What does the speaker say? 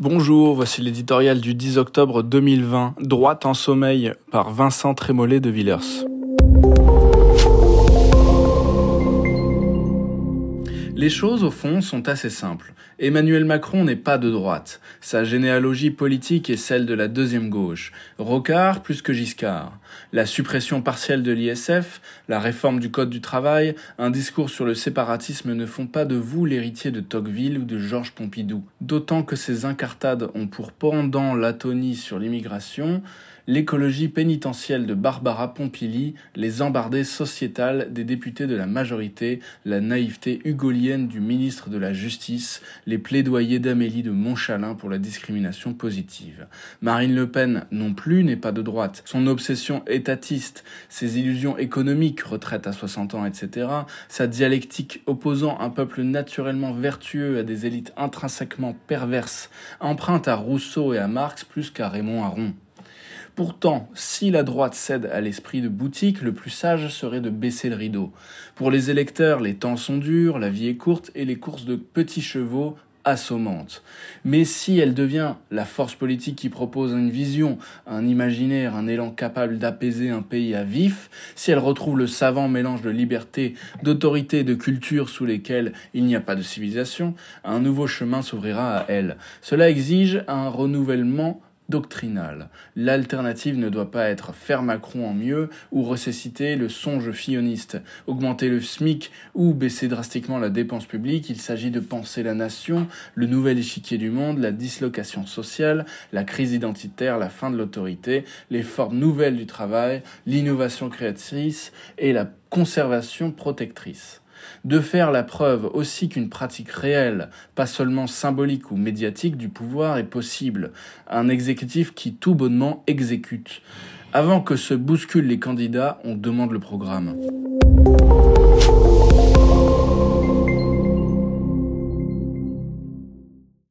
Bonjour, voici l'éditorial du 10 octobre 2020, Droite en sommeil par Vincent Trémollet de Villers. Les choses, au fond, sont assez simples. Emmanuel Macron n'est pas de droite. Sa généalogie politique est celle de la deuxième gauche. Rocard plus que Giscard. La suppression partielle de l'ISF, la réforme du Code du travail, un discours sur le séparatisme ne font pas de vous l'héritier de Tocqueville ou de Georges Pompidou. D'autant que ces incartades ont pour pendant l'atonie sur l'immigration, l'écologie pénitentielle de Barbara Pompili, les embardées sociétales des députés de la majorité, la naïveté hugolienne du ministre de la Justice, les plaidoyers d'Amélie de Montchalin pour la discrimination positive. Marine Le Pen non plus n'est pas de droite. Son obsession étatiste, ses illusions économiques, retraite à 60 ans, etc., sa dialectique opposant un peuple naturellement vertueux à des élites intrinsèquement perverses, emprunte à Rousseau et à Marx plus qu'à Raymond Aron. Pourtant, si la droite cède à l'esprit de boutique, le plus sage serait de baisser le rideau. Pour les électeurs, les temps sont durs, la vie est courte et les courses de petits chevaux assommantes. Mais si elle devient la force politique qui propose une vision, un imaginaire, un élan capable d'apaiser un pays à vif, si elle retrouve le savant mélange de liberté, d'autorité et de culture sous lesquels il n'y a pas de civilisation, un nouveau chemin s'ouvrira à elle. Cela exige un renouvellement doctrinale. L'alternative ne doit pas être faire Macron en mieux ou ressusciter le songe filloniste, augmenter le SMIC ou baisser drastiquement la dépense publique. Il s'agit de penser la nation, le nouvel échiquier du monde, la dislocation sociale, la crise identitaire, la fin de l'autorité, les formes nouvelles du travail, l'innovation créatrice et la conservation protectrice de faire la preuve aussi qu'une pratique réelle, pas seulement symbolique ou médiatique du pouvoir est possible, un exécutif qui tout bonnement exécute. Avant que se bousculent les candidats, on demande le programme.